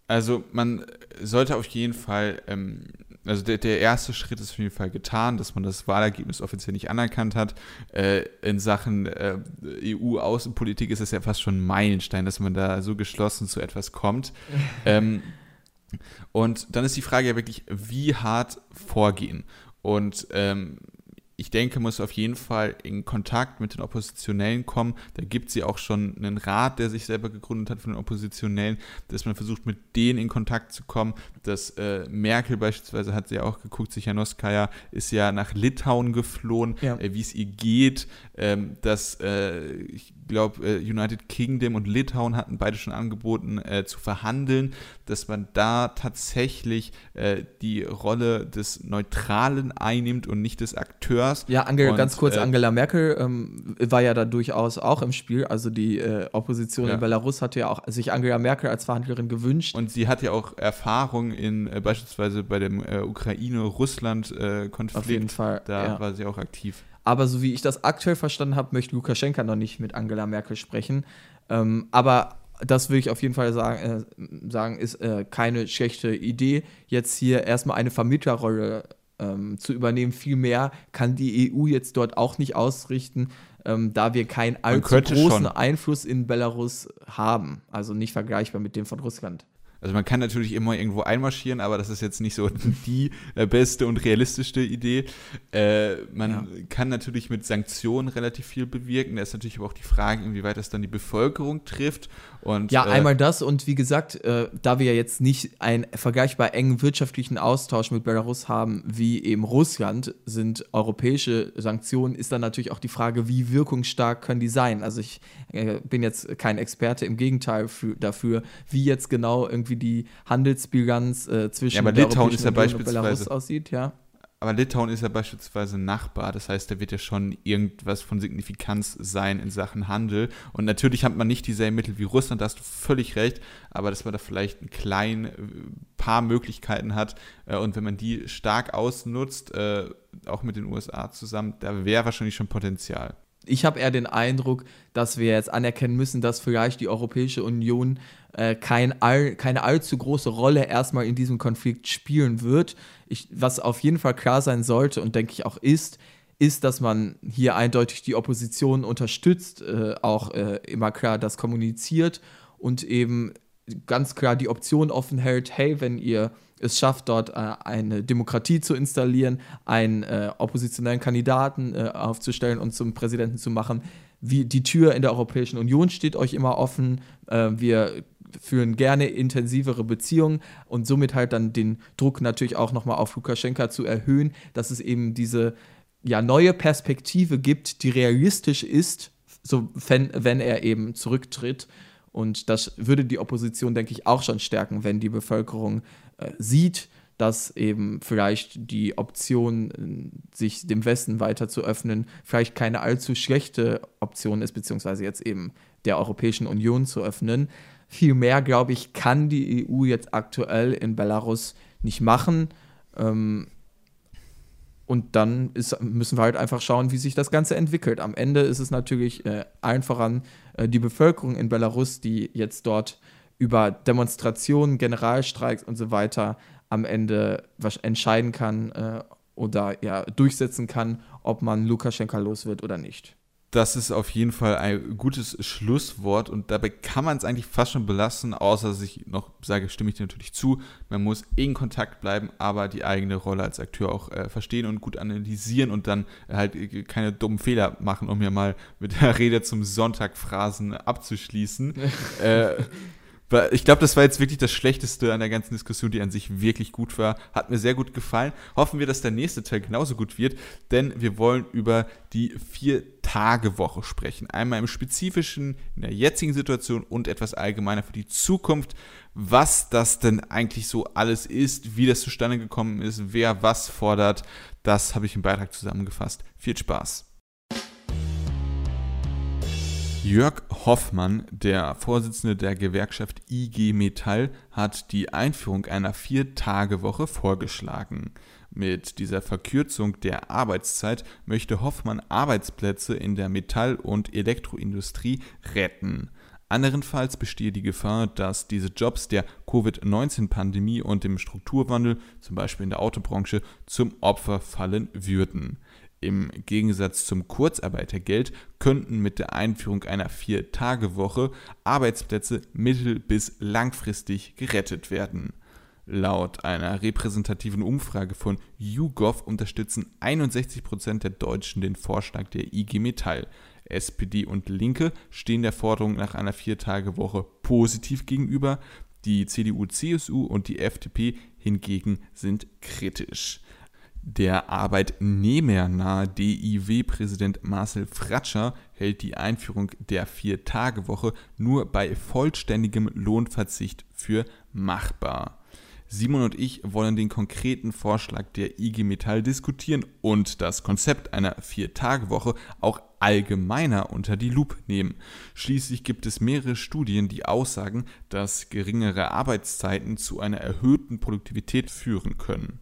Also man sollte auf jeden Fall, ähm, also der, der, erste Schritt ist auf jeden Fall getan, dass man das Wahlergebnis offiziell nicht anerkannt hat. Äh, in Sachen äh, EU-Außenpolitik ist es ja fast schon ein Meilenstein, dass man da so geschlossen zu etwas kommt. ähm, und dann ist die Frage ja wirklich, wie hart vorgehen. Und ähm, ich denke, muss auf jeden Fall in Kontakt mit den Oppositionellen kommen. Da gibt es ja auch schon einen Rat, der sich selber gegründet hat von den Oppositionellen, dass man versucht, mit denen in Kontakt zu kommen. Dass äh, Merkel beispielsweise hat sie ja auch geguckt, Sichanowskaja ist ja nach Litauen geflohen, ja. äh, wie es ihr geht. Ähm, dass äh, ich glaube, äh, United Kingdom und Litauen hatten beide schon angeboten äh, zu verhandeln, dass man da tatsächlich äh, die Rolle des Neutralen einnimmt und nicht des Akteurs. Ja, Angela, und, ganz kurz, äh, Angela Merkel ähm, war ja da durchaus auch im Spiel. Also die äh, Opposition ja. in Belarus hatte ja auch sich Angela Merkel als Verhandlerin gewünscht. Und sie hat ja auch Erfahrung in äh, beispielsweise bei dem Ukraine-Russland-Konflikt. Auf jeden Fall. Da ja. war sie auch aktiv. Aber so wie ich das aktuell verstanden habe, möchte Lukaschenka noch nicht mit Angela Merkel sprechen. Ähm, aber das will ich auf jeden Fall sagen, äh, sagen ist äh, keine schlechte Idee, jetzt hier erstmal eine Vermittlerrolle ähm, zu übernehmen. Vielmehr kann die EU jetzt dort auch nicht ausrichten, ähm, da wir keinen allzu großen schon. Einfluss in Belarus haben. Also nicht vergleichbar mit dem von Russland. Also man kann natürlich immer irgendwo einmarschieren, aber das ist jetzt nicht so die äh, beste und realistischste Idee. Äh, man ja. kann natürlich mit Sanktionen relativ viel bewirken. Da ist natürlich aber auch die Frage, inwieweit das dann die Bevölkerung trifft. Und, ja, äh, einmal das und wie gesagt, äh, da wir ja jetzt nicht einen vergleichbar engen wirtschaftlichen Austausch mit Belarus haben wie eben Russland, sind europäische Sanktionen, ist dann natürlich auch die Frage, wie wirkungsstark können die sein. Also ich äh, bin jetzt kein Experte, im Gegenteil für, dafür, wie jetzt genau irgendwie die Handelsbilanz äh, zwischen ja, aber Litauen ist ja beispielsweise, Belarus aussieht, ja. Aber Litauen ist ja beispielsweise Nachbar, das heißt, da wird ja schon irgendwas von Signifikanz sein in Sachen Handel. Und natürlich hat man nicht dieselben Mittel wie Russland, da hast du völlig recht, aber dass man da vielleicht ein klein äh, paar Möglichkeiten hat äh, und wenn man die stark ausnutzt, äh, auch mit den USA zusammen, da wäre wahrscheinlich schon Potenzial ich habe eher den Eindruck, dass wir jetzt anerkennen müssen, dass vielleicht die Europäische Union äh, kein all, keine allzu große Rolle erstmal in diesem Konflikt spielen wird. Ich, was auf jeden Fall klar sein sollte und denke ich auch ist, ist, dass man hier eindeutig die Opposition unterstützt, äh, auch äh, immer klar das kommuniziert und eben ganz klar die Option offen hält, hey, wenn ihr es schafft, dort äh, eine Demokratie zu installieren, einen äh, oppositionellen Kandidaten äh, aufzustellen und zum Präsidenten zu machen. Wie die Tür in der Europäischen Union steht euch immer offen. Äh, wir führen gerne intensivere Beziehungen und somit halt dann den Druck natürlich auch nochmal auf Lukaschenka zu erhöhen, dass es eben diese ja, neue Perspektive gibt, die realistisch ist, so wenn, wenn er eben zurücktritt. Und das würde die Opposition, denke ich, auch schon stärken, wenn die Bevölkerung äh, sieht, dass eben vielleicht die Option, äh, sich dem Westen weiter zu öffnen, vielleicht keine allzu schlechte Option ist, beziehungsweise jetzt eben der Europäischen Union zu öffnen. Vielmehr, glaube ich, kann die EU jetzt aktuell in Belarus nicht machen. Ähm, und dann ist, müssen wir halt einfach schauen, wie sich das Ganze entwickelt. Am Ende ist es natürlich äh, einfach an äh, die Bevölkerung in Belarus, die jetzt dort über Demonstrationen, Generalstreiks und so weiter am Ende entscheiden kann äh, oder ja, durchsetzen kann, ob man Lukaschenka los wird oder nicht. Das ist auf jeden Fall ein gutes Schlusswort und dabei kann man es eigentlich fast schon belassen, außer dass ich noch sage, stimme ich dir natürlich zu. Man muss in Kontakt bleiben, aber die eigene Rolle als Akteur auch äh, verstehen und gut analysieren und dann halt äh, keine dummen Fehler machen, um ja mal mit der Rede zum Sonntag Phrasen abzuschließen. äh, ich glaube, das war jetzt wirklich das Schlechteste an der ganzen Diskussion, die an sich wirklich gut war. Hat mir sehr gut gefallen. Hoffen wir, dass der nächste Teil genauso gut wird, denn wir wollen über die vier Vier-Tage-Woche sprechen. Einmal im Spezifischen, in der jetzigen Situation und etwas allgemeiner für die Zukunft, was das denn eigentlich so alles ist, wie das zustande gekommen ist, wer was fordert. Das habe ich im Beitrag zusammengefasst. Viel Spaß. Jörg Hoffmann, der Vorsitzende der Gewerkschaft IG Metall, hat die Einführung einer Vier-Tage-Woche vorgeschlagen. Mit dieser Verkürzung der Arbeitszeit möchte Hoffmann Arbeitsplätze in der Metall- und Elektroindustrie retten. Anderenfalls bestehe die Gefahr, dass diese Jobs der Covid-19-Pandemie und dem Strukturwandel, zum Beispiel in der Autobranche, zum Opfer fallen würden. Im Gegensatz zum Kurzarbeitergeld könnten mit der Einführung einer Vier-Tage-Woche Arbeitsplätze mittel- bis langfristig gerettet werden. Laut einer repräsentativen Umfrage von YouGov unterstützen 61% der Deutschen den Vorschlag der IG Metall. SPD und Linke stehen der Forderung nach einer Viertagewoche positiv gegenüber. Die CDU, CSU und die FDP hingegen sind kritisch. Der arbeitnehmernahe DIW-Präsident Marcel Fratscher hält die Einführung der Vier-Tage-Woche nur bei vollständigem Lohnverzicht für machbar. Simon und ich wollen den konkreten Vorschlag der IG Metall diskutieren und das Konzept einer Vier-Tage-Woche auch allgemeiner unter die Lupe nehmen. Schließlich gibt es mehrere Studien, die aussagen, dass geringere Arbeitszeiten zu einer erhöhten Produktivität führen können.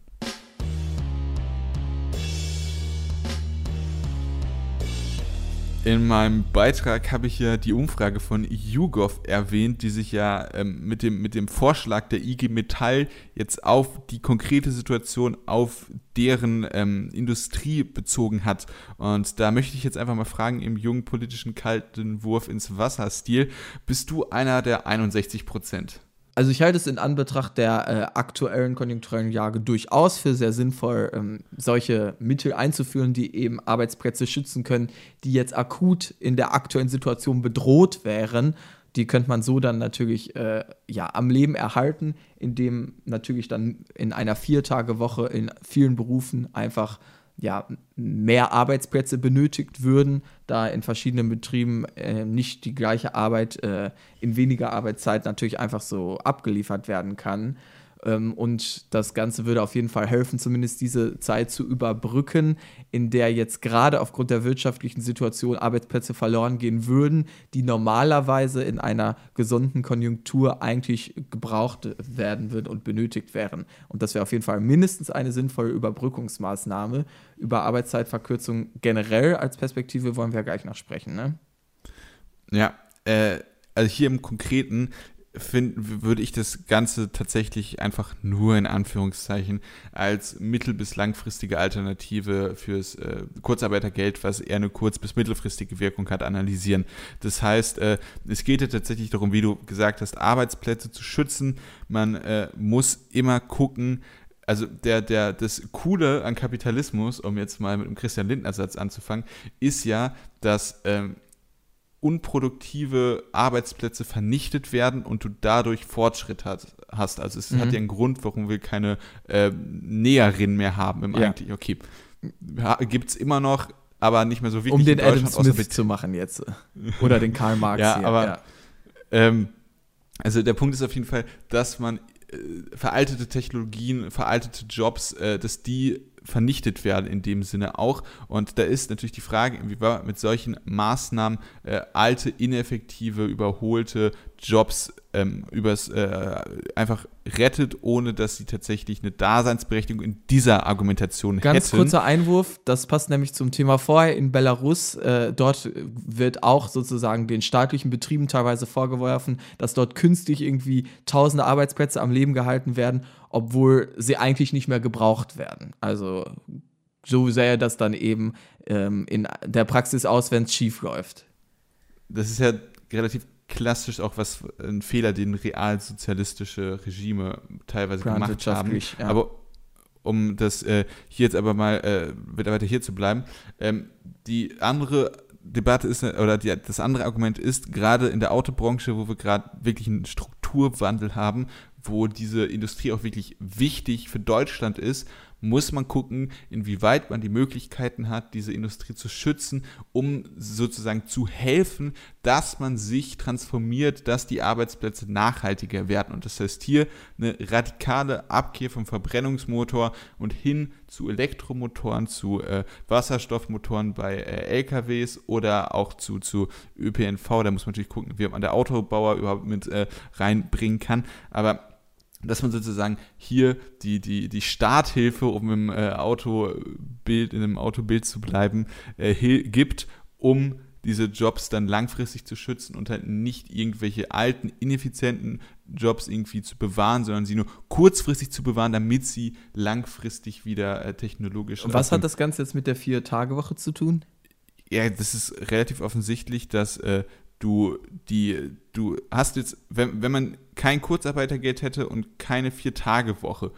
In meinem Beitrag habe ich ja die Umfrage von YouGov erwähnt, die sich ja ähm, mit, dem, mit dem Vorschlag der IG Metall jetzt auf die konkrete Situation, auf deren ähm, Industrie bezogen hat. Und da möchte ich jetzt einfach mal fragen, im jungen politischen kalten Wurf ins Wasser-Stil, bist du einer der 61 Prozent? Also ich halte es in Anbetracht der äh, aktuellen konjunkturellen Lage durchaus für sehr sinnvoll, ähm, solche Mittel einzuführen, die eben Arbeitsplätze schützen können, die jetzt akut in der aktuellen Situation bedroht wären. Die könnte man so dann natürlich äh, ja, am Leben erhalten, indem natürlich dann in einer Viertagewoche in vielen Berufen einfach ja, mehr Arbeitsplätze benötigt würden, da in verschiedenen Betrieben äh, nicht die gleiche Arbeit äh, in weniger Arbeitszeit natürlich einfach so abgeliefert werden kann. Ähm, und das Ganze würde auf jeden Fall helfen, zumindest diese Zeit zu überbrücken, in der jetzt gerade aufgrund der wirtschaftlichen Situation Arbeitsplätze verloren gehen würden, die normalerweise in einer gesunden Konjunktur eigentlich gebraucht werden würden und benötigt wären. Und das wäre auf jeden Fall mindestens eine sinnvolle Überbrückungsmaßnahme. Über Arbeitszeitverkürzung generell als Perspektive wollen wir gleich noch sprechen. Ne? Ja, äh, also hier im Konkreten find, würde ich das Ganze tatsächlich einfach nur in Anführungszeichen als mittel- bis langfristige Alternative fürs äh, Kurzarbeitergeld, was eher eine kurz- bis mittelfristige Wirkung hat, analysieren. Das heißt, äh, es geht ja tatsächlich darum, wie du gesagt hast, Arbeitsplätze zu schützen. Man äh, muss immer gucken, also der, der, das Coole an Kapitalismus, um jetzt mal mit dem Christian Lindner-Satz anzufangen, ist ja, dass ähm, unproduktive Arbeitsplätze vernichtet werden und du dadurch Fortschritt hat, hast. Also es mhm. hat ja einen Grund, warum wir keine äh, Näherin mehr haben im ja. eigentlich. Okay, gibt es immer noch, aber nicht mehr so wichtig. Um den Adam Smith zu machen jetzt. Oder den Karl Marx. ja, hier. aber ja. Ähm, also der Punkt ist auf jeden Fall, dass man äh, veraltete Technologien, veraltete Jobs, äh, dass die vernichtet werden in dem Sinne auch. Und da ist natürlich die Frage, inwieweit mit solchen Maßnahmen äh, alte, ineffektive, überholte Jobs ähm, übers, äh, einfach rettet, ohne dass sie tatsächlich eine Daseinsberechtigung in dieser Argumentation Ganz hätten. kurzer Einwurf, das passt nämlich zum Thema vorher in Belarus. Äh, dort wird auch sozusagen den staatlichen Betrieben teilweise vorgeworfen, dass dort künstlich irgendwie tausende Arbeitsplätze am Leben gehalten werden, obwohl sie eigentlich nicht mehr gebraucht werden. Also so sähe das dann eben ähm, in der Praxis aus, wenn es schief läuft. Das ist ja relativ klassisch auch was ein Fehler, den realsozialistische Regime teilweise gemacht haben. Ja. Aber um das äh, hier jetzt aber mal äh, weiter hier zu bleiben, ähm, die andere Debatte ist, oder die, das andere Argument ist, gerade in der Autobranche, wo wir gerade wirklich einen Strukturwandel haben, wo diese Industrie auch wirklich wichtig für Deutschland ist, muss man gucken, inwieweit man die Möglichkeiten hat, diese Industrie zu schützen, um sozusagen zu helfen, dass man sich transformiert, dass die Arbeitsplätze nachhaltiger werden. Und das heißt hier eine radikale Abkehr vom Verbrennungsmotor und hin zu Elektromotoren, zu äh, Wasserstoffmotoren bei äh, LKWs oder auch zu, zu ÖPNV. Da muss man natürlich gucken, wie man der Autobauer überhaupt mit äh, reinbringen kann. Aber dass man sozusagen hier die, die, die Starthilfe, um im äh, Autobild, in einem Autobild zu bleiben, äh, gibt, um diese Jobs dann langfristig zu schützen und halt nicht irgendwelche alten, ineffizienten Jobs irgendwie zu bewahren, sondern sie nur kurzfristig zu bewahren, damit sie langfristig wieder äh, technologisch. Und was hat das Ganze jetzt mit der Vier-Tage-Woche zu tun? Ja, das ist relativ offensichtlich, dass äh, du die, du hast jetzt, wenn, wenn man kein Kurzarbeitergeld hätte und keine Vier-Tage-Woche,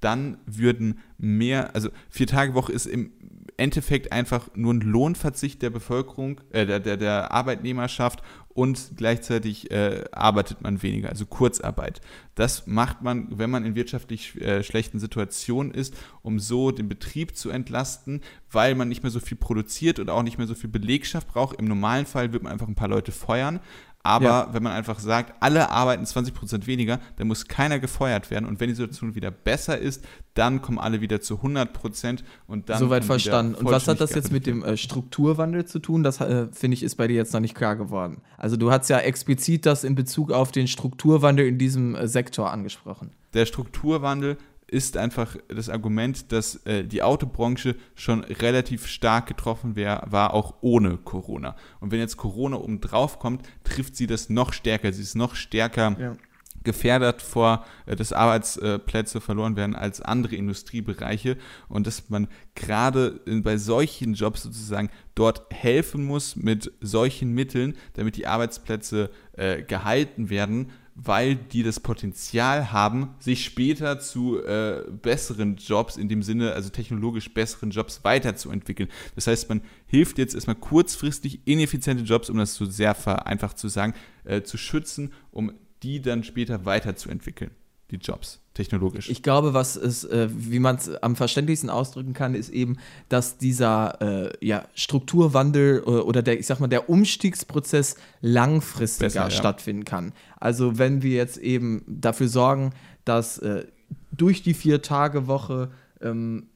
dann würden mehr, also Vier-Tage-Woche ist im Endeffekt einfach nur ein Lohnverzicht der Bevölkerung, äh, der, der, der Arbeitnehmerschaft und gleichzeitig äh, arbeitet man weniger, also Kurzarbeit. Das macht man, wenn man in wirtschaftlich äh, schlechten Situationen ist, um so den Betrieb zu entlasten, weil man nicht mehr so viel produziert und auch nicht mehr so viel Belegschaft braucht. Im normalen Fall wird man einfach ein paar Leute feuern, aber ja. wenn man einfach sagt, alle arbeiten 20% weniger, dann muss keiner gefeuert werden. Und wenn die Situation wieder besser ist, dann kommen alle wieder zu 100% und dann. Soweit verstanden. Und was hat das jetzt mit dem äh, Strukturwandel zu tun? Das äh, finde ich ist bei dir jetzt noch nicht klar geworden. Also du hast ja explizit das in Bezug auf den Strukturwandel in diesem äh, Sektor angesprochen. Der Strukturwandel ist einfach das Argument, dass äh, die Autobranche schon relativ stark getroffen wär, war, auch ohne Corona. Und wenn jetzt Corona oben drauf kommt, trifft sie das noch stärker. Sie ist noch stärker ja. gefährdet vor, äh, dass Arbeitsplätze verloren werden als andere Industriebereiche und dass man gerade bei solchen Jobs sozusagen dort helfen muss mit solchen Mitteln, damit die Arbeitsplätze äh, gehalten werden weil die das Potenzial haben, sich später zu äh, besseren Jobs, in dem Sinne, also technologisch besseren Jobs weiterzuentwickeln. Das heißt, man hilft jetzt erstmal kurzfristig ineffiziente Jobs, um das so sehr vereinfacht zu sagen, äh, zu schützen, um die dann später weiterzuentwickeln, die Jobs technologisch. Ich glaube, was es, äh, wie man es am verständlichsten ausdrücken kann, ist eben, dass dieser äh, ja, Strukturwandel oder, äh, oder, der, ich sag mal, der Umstiegsprozess langfristiger Besser, ja. stattfinden kann. Also wenn wir jetzt eben dafür sorgen, dass äh, durch die Vier-Tage-Woche ähm,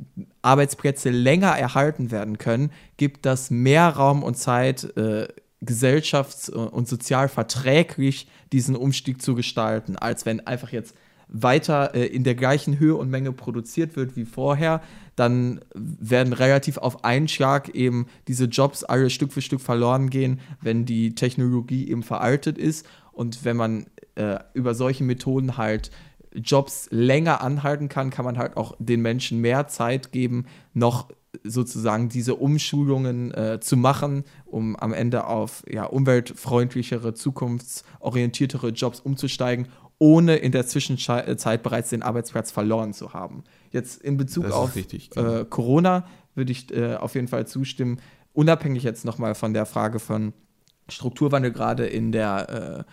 Arbeitsplätze länger erhalten werden können, gibt das mehr Raum und Zeit, äh, gesellschafts- und sozial verträglich diesen Umstieg zu gestalten, als wenn einfach jetzt weiter äh, in der gleichen Höhe und Menge produziert wird wie vorher, dann werden relativ auf einen Schlag eben diese Jobs alle Stück für Stück verloren gehen, wenn die Technologie eben veraltet ist. Und wenn man äh, über solche Methoden halt Jobs länger anhalten kann, kann man halt auch den Menschen mehr Zeit geben, noch sozusagen diese Umschulungen äh, zu machen, um am Ende auf ja, umweltfreundlichere, zukunftsorientiertere Jobs umzusteigen ohne in der Zwischenzeit bereits den Arbeitsplatz verloren zu haben. Jetzt in Bezug auf richtig, genau. äh, Corona würde ich äh, auf jeden Fall zustimmen, unabhängig jetzt nochmal von der Frage von Strukturwandel gerade in der äh,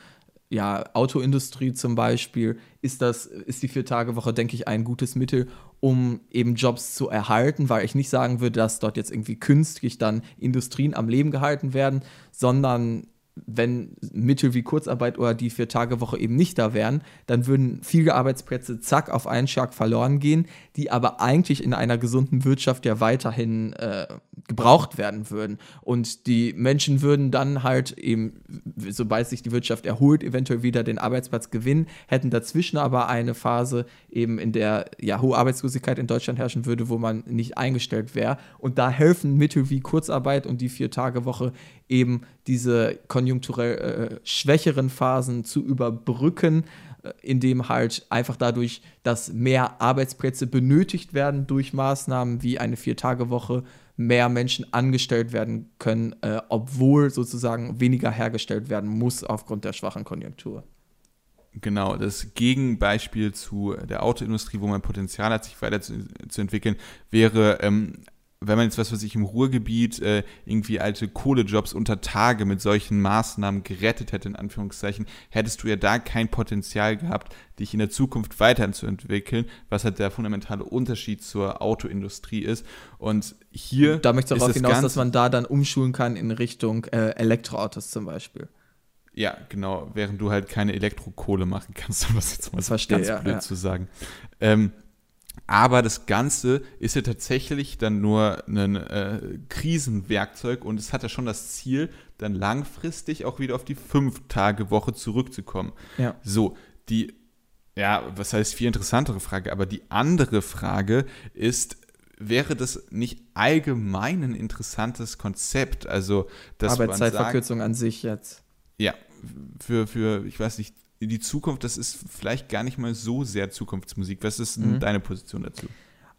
ja, Autoindustrie zum Beispiel, ist das, ist die Vier-Tage-Woche, denke ich, ein gutes Mittel, um eben Jobs zu erhalten, weil ich nicht sagen würde, dass dort jetzt irgendwie künstlich dann Industrien am Leben gehalten werden, sondern wenn Mittel wie Kurzarbeit oder die Vier-Tage-Woche eben nicht da wären, dann würden viele Arbeitsplätze zack auf einen Schlag verloren gehen, die aber eigentlich in einer gesunden Wirtschaft ja weiterhin äh, gebraucht werden würden. Und die Menschen würden dann halt eben, sobald sich die Wirtschaft erholt, eventuell wieder den Arbeitsplatz gewinnen, hätten dazwischen aber eine Phase eben, in der ja hohe Arbeitslosigkeit in Deutschland herrschen würde, wo man nicht eingestellt wäre. Und da helfen Mittel wie Kurzarbeit und die Vier-Tage-Woche eben diese konjunkturell äh, schwächeren Phasen zu überbrücken, äh, indem halt einfach dadurch, dass mehr Arbeitsplätze benötigt werden durch Maßnahmen wie eine Vier-Tage-Woche, mehr Menschen angestellt werden können, äh, obwohl sozusagen weniger hergestellt werden muss aufgrund der schwachen Konjunktur. Genau, das Gegenbeispiel zu der Autoindustrie, wo man Potenzial hat, sich weiterzuentwickeln, wäre ähm, wenn man jetzt, was weiß ich, im Ruhrgebiet äh, irgendwie alte Kohlejobs unter Tage mit solchen Maßnahmen gerettet hätte, in Anführungszeichen, hättest du ja da kein Potenzial gehabt, dich in der Zukunft weiterzuentwickeln, was halt der fundamentale Unterschied zur Autoindustrie ist. Und hier. Da möchte ich darauf hinaus, dass man da dann umschulen kann in Richtung äh, Elektroautos zum Beispiel. Ja, genau, während du halt keine Elektrokohle machen kannst, um das jetzt mal so ganz ja, blöd ja. zu sagen. Ähm, aber das Ganze ist ja tatsächlich dann nur ein äh, Krisenwerkzeug und es hat ja schon das Ziel, dann langfristig auch wieder auf die Fünf-Tage-Woche zurückzukommen. Ja. So, die, ja, was heißt viel interessantere Frage, aber die andere Frage ist, wäre das nicht allgemein ein interessantes Konzept? Also, dass man sagt, Arbeitszeitverkürzung an sich jetzt. ja, für, für, ich weiß nicht, die Zukunft, das ist vielleicht gar nicht mal so sehr Zukunftsmusik. Was ist denn deine Position dazu?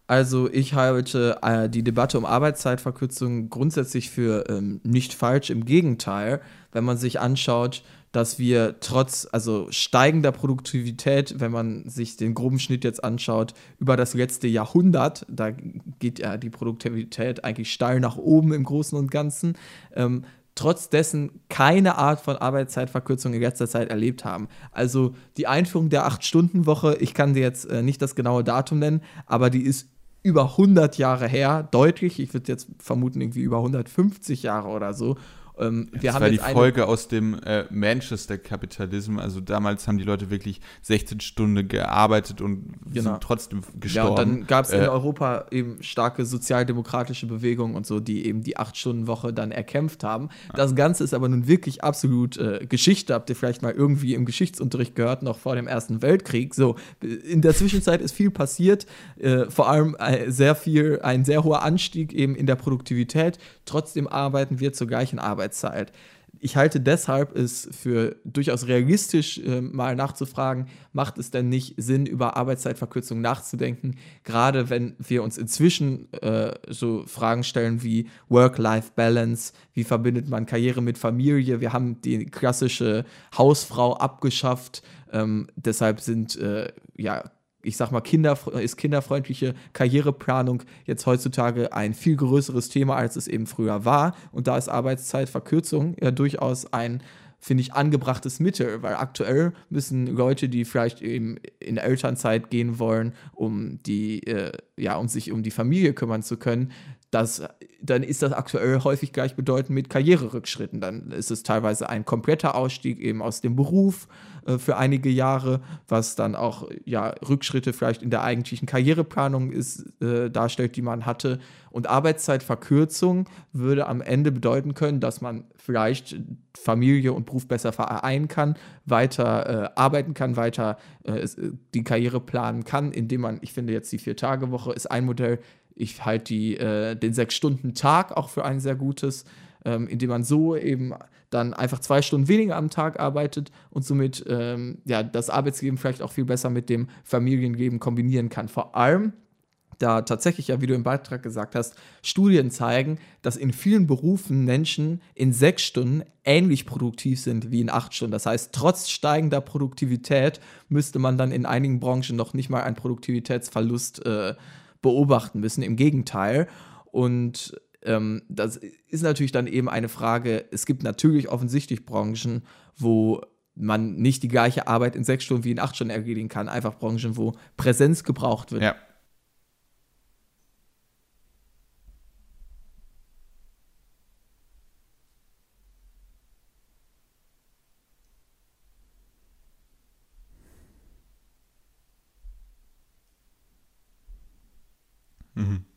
Also ich halte äh, die Debatte um Arbeitszeitverkürzung grundsätzlich für ähm, nicht falsch. Im Gegenteil, wenn man sich anschaut, dass wir trotz also steigender Produktivität, wenn man sich den groben Schnitt jetzt anschaut, über das letzte Jahrhundert, da geht ja die Produktivität eigentlich steil nach oben im Großen und Ganzen, ähm, trotz dessen keine Art von Arbeitszeitverkürzung in letzter Zeit erlebt haben. Also die Einführung der 8-Stunden-Woche, ich kann dir jetzt äh, nicht das genaue Datum nennen, aber die ist über 100 Jahre her, deutlich. Ich würde jetzt vermuten, irgendwie über 150 Jahre oder so. Ähm, wir das haben war die Folge aus dem äh, Manchester-Kapitalismus. Also damals haben die Leute wirklich 16 Stunden gearbeitet und Genau. sind trotzdem Ja, gestorben. und dann gab es in Äh, Europa eben starke sozialdemokratische Bewegungen und so, die eben die Acht-Stunden-Woche dann erkämpft haben. Das Ganze ist aber nun wirklich absolut äh, Geschichte. Habt ihr vielleicht mal irgendwie im Geschichtsunterricht gehört, noch vor dem Ersten Weltkrieg. So, in der Zwischenzeit ist viel passiert, äh, vor allem äh, sehr viel, ein sehr hoher Anstieg eben in der Produktivität. Trotzdem arbeiten wir zur gleichen Arbeitszeit. Ich halte deshalb es für durchaus realistisch, äh, mal nachzufragen, macht es denn nicht Sinn, über Arbeitszeitverkürzung nachzudenken, gerade wenn wir uns inzwischen äh, so Fragen stellen wie Work-Life-Balance, wie verbindet man Karriere mit Familie, wir haben die klassische Hausfrau abgeschafft, ähm, deshalb sind äh, ja ich sag mal, Kinder, ist kinderfreundliche Karriereplanung jetzt heutzutage ein viel größeres Thema, als es eben früher war. Und da ist Arbeitszeitverkürzung ja durchaus ein, finde ich, angebrachtes Mittel, weil aktuell müssen Leute, die vielleicht eben in Elternzeit gehen wollen, um die, äh, ja, um sich um die Familie kümmern zu können, das, dann ist das aktuell häufig gleichbedeutend mit Karriererückschritten. Dann ist es teilweise ein kompletter Ausstieg eben aus dem Beruf äh, für einige Jahre, was dann auch ja, Rückschritte vielleicht in der eigentlichen Karriereplanung ist, äh, darstellt, die man hatte. Und Arbeitszeitverkürzung würde am Ende bedeuten können, dass man vielleicht Familie und Beruf besser vereinen kann, weiter äh, arbeiten kann, weiter äh, äh, die Karriere planen kann, indem man, ich finde jetzt die Vier-Tage-Woche ist ein Modell, ich halte äh, den Sechs-Stunden-Tag auch für ein sehr gutes, ähm, indem man so eben dann einfach zwei Stunden weniger am Tag arbeitet und somit ähm, ja, das Arbeitsleben vielleicht auch viel besser mit dem Familienleben kombinieren kann. Vor allem, da tatsächlich ja, wie du im Beitrag gesagt hast, Studien zeigen, dass in vielen Berufen Menschen in sechs Stunden ähnlich produktiv sind wie in acht Stunden. Das heißt, trotz steigender Produktivität müsste man dann in einigen Branchen noch nicht mal einen Produktivitätsverlust äh, beobachten müssen. Im Gegenteil. Und ähm, das ist natürlich dann eben eine Frage, es gibt natürlich offensichtlich Branchen, wo man nicht die gleiche Arbeit in sechs Stunden wie in acht Stunden erledigen kann. Einfach Branchen, wo Präsenz gebraucht wird. ja.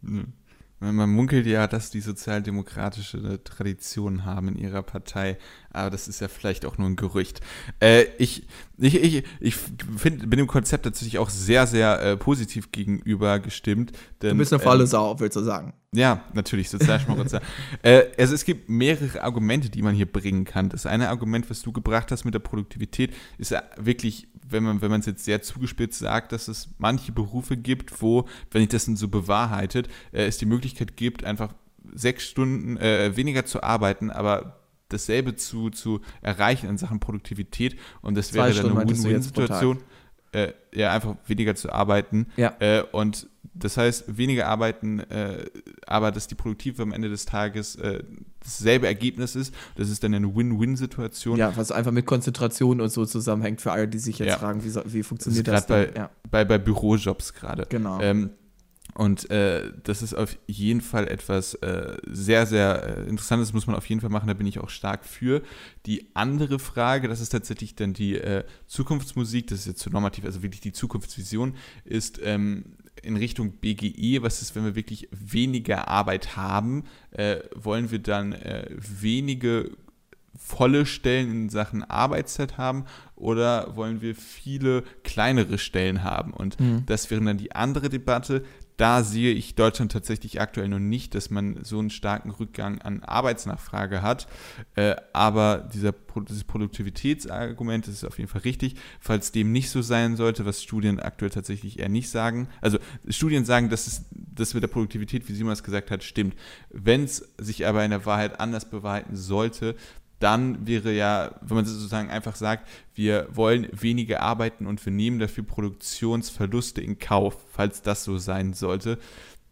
Mhm. Man munkelt ja, dass die sozialdemokratische Tradition haben in ihrer Partei, aber das ist ja vielleicht auch nur ein Gerücht. Äh, ich ich, ich, ich find, bin dem Konzept tatsächlich auch sehr, sehr äh, positiv gegenüber gestimmt. Denn, Du bist eine ähm, faule Sau, willst du sagen. ja, natürlich, Sozialschmarotzer. äh, also es gibt mehrere Argumente, die man hier bringen kann. Das eine Argument, was du gebracht hast mit der Produktivität, ist ja wirklich, wenn man wenn man es jetzt sehr zugespitzt sagt, dass es manche Berufe gibt, wo, wenn ich das denn so bewahrheitet, äh, es die Möglichkeit gibt, einfach sechs Stunden äh, weniger zu arbeiten, aber dasselbe zu, zu erreichen in Sachen Produktivität und das Zwei wäre Stunden dann eine. Win-Win-Situation. äh, ja, einfach weniger zu arbeiten. Ja. Äh, und das heißt, weniger arbeiten, äh, aber dass die Produktive am Ende des Tages äh, dasselbe Ergebnis ist. Das ist dann eine Win-Win-Situation. Ja, was einfach mit Konzentration und so zusammenhängt für alle, die sich jetzt Ja. fragen, wie, so- wie funktioniert das das, bei, ja. bei, bei Bürojobs gerade. Genau. Ähm, und äh, das ist auf jeden Fall etwas äh, sehr, sehr äh, Interessantes, muss man auf jeden Fall machen, da bin ich auch stark für. Die andere Frage, das ist tatsächlich dann die äh, Zukunftsmusik, das ist jetzt zu normativ, also wirklich die Zukunftsvision, ist ähm, in Richtung BGE, was ist, wenn wir wirklich weniger Arbeit haben, äh, wollen wir dann äh, wenige volle Stellen in Sachen Arbeitszeit haben oder wollen wir viele kleinere Stellen haben? Und das wäre dann die andere Debatte. Da sehe ich Deutschland tatsächlich aktuell noch nicht, dass man so einen starken Rückgang an Arbeitsnachfrage hat. Äh, aber dieser, dieses Produktivitätsargument ist auf jeden Fall richtig. Falls dem nicht so sein sollte, was Studien aktuell tatsächlich eher nicht sagen, also Studien sagen, dass es das mit der Produktivität, wie Simon es gesagt hat, stimmt. Wenn es sich aber in der Wahrheit anders bewahrheiten sollte, dann wäre ja, wenn man sozusagen einfach sagt, wir wollen weniger arbeiten und wir nehmen dafür Produktionsverluste in Kauf, falls das so sein sollte.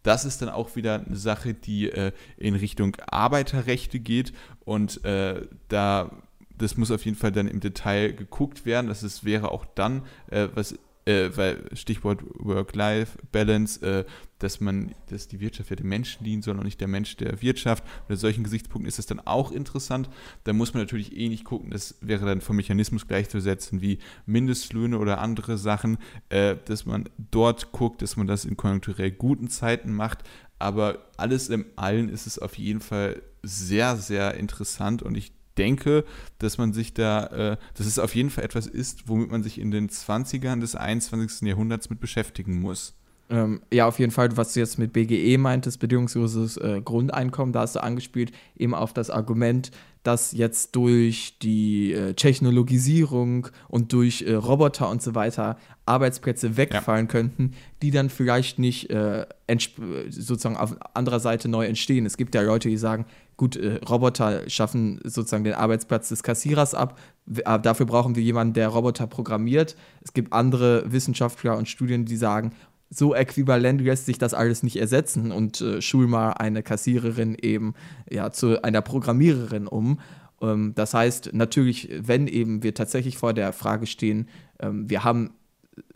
Das ist dann auch wieder eine Sache, die äh, in Richtung Arbeiterrechte geht und äh, da das muss auf jeden Fall dann im Detail geguckt werden. Das ist, wäre auch dann, äh, was, äh, weil Stichwort Work-Life-Balance, äh, dass man, dass die Wirtschaft ja dem Menschen dienen soll und nicht der Mensch der Wirtschaft. Unter solchen Gesichtspunkten ist das dann auch interessant. Da muss man natürlich eh nicht gucken, das wäre dann vom Mechanismus gleichzusetzen wie Mindestlöhne oder andere Sachen, äh, dass man dort guckt, dass man das in konjunkturell guten Zeiten macht. Aber alles im Allen ist es auf jeden Fall sehr, sehr interessant und ich denke, dass man sich da, äh, dass es auf jeden Fall etwas ist, womit man sich in den 20ern des 21. Jahrhunderts mit beschäftigen muss. Ähm, ja, auf jeden Fall, was du jetzt mit BGE meintest, bedingungsloses äh, Grundeinkommen, da hast du angespielt, eben auf das Argument, dass jetzt durch die äh, Technologisierung und durch äh, Roboter und so weiter Arbeitsplätze wegfallen könnten, die dann vielleicht nicht äh, sozusagen auf anderer Seite neu entstehen. Es gibt ja Leute, die sagen, gut, äh, Roboter schaffen sozusagen den Arbeitsplatz des Kassierers ab, aber dafür brauchen wir jemanden, der Roboter programmiert. Es gibt andere Wissenschaftler und Studien, die sagen, so äquivalent lässt sich das alles nicht ersetzen und äh, schul mal eine Kassiererin eben ja zu einer Programmiererin um. Ähm, das heißt, natürlich, wenn eben wir tatsächlich vor der Frage stehen, ähm, wir haben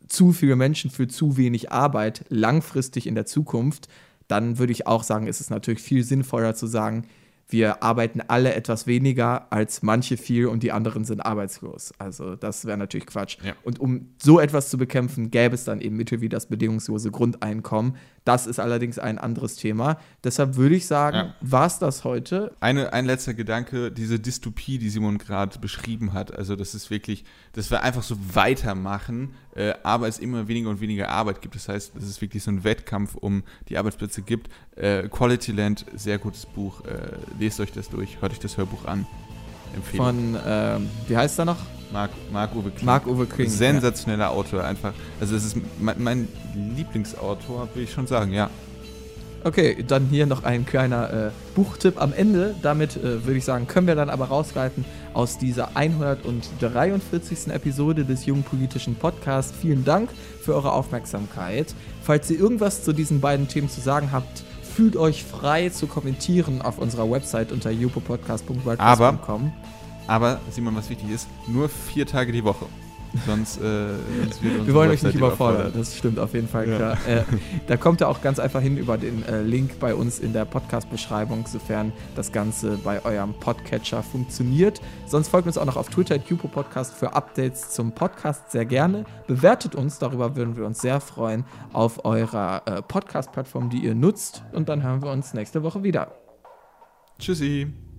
zu viele Menschen für zu wenig Arbeit langfristig in der Zukunft, dann würde ich auch sagen, ist es natürlich viel sinnvoller zu sagen, wir arbeiten alle etwas weniger als manche viel und die anderen sind arbeitslos. Also das wäre natürlich Quatsch. Ja. Und um so etwas zu bekämpfen, gäbe es dann eben Mittel wie das bedingungslose Grundeinkommen. Das ist allerdings ein anderes Thema. Deshalb würde ich sagen, Ja. war es das heute. Eine, ein letzter Gedanke, diese Dystopie, die Simon gerade beschrieben hat, also das ist wirklich, dass wir einfach so weitermachen, äh, aber es immer weniger und weniger Arbeit gibt. Das heißt, dass es wirklich so einen Wettkampf um die Arbeitsplätze gibt. Äh, Quality Land, sehr gutes Buch. Äh, lest euch das durch, hört euch das Hörbuch an. Empfehlung. Von, ähm, wie heißt er noch? Mark, Mark Uwe Kling. Mark-Uwe Kling, Sensationeller Autor, einfach. Also es ist mein, mein Lieblingsautor, will ich schon sagen, ja. Okay, dann hier noch ein kleiner äh, Buchtipp am Ende. Damit äh, würde ich sagen, können wir dann aber rausgreifen aus dieser 143. Episode des Jungen Politischen Podcasts. Vielen Dank für eure Aufmerksamkeit. Falls ihr irgendwas zu diesen beiden Themen zu sagen habt, fühlt euch frei zu kommentieren auf unserer Website unter jupopodcast.wordpress.com. Aber, Simon, was wichtig ist, nur vier Tage die Woche. Sonst, äh, sonst Wir wollen euch nicht überfordern, das stimmt auf jeden Fall Ja. klar. Äh, da kommt ihr auch ganz einfach hin über den äh, Link bei uns in der Podcast-Beschreibung, sofern das Ganze bei eurem Podcatcher funktioniert. Sonst folgt uns auch noch auf Twitter, Jupo Podcast, für Updates zum Podcast sehr gerne. Bewertet uns, darüber würden wir uns sehr freuen, auf eurer äh, Podcast-Plattform, die ihr nutzt. Und dann hören wir uns nächste Woche wieder. Tschüssi.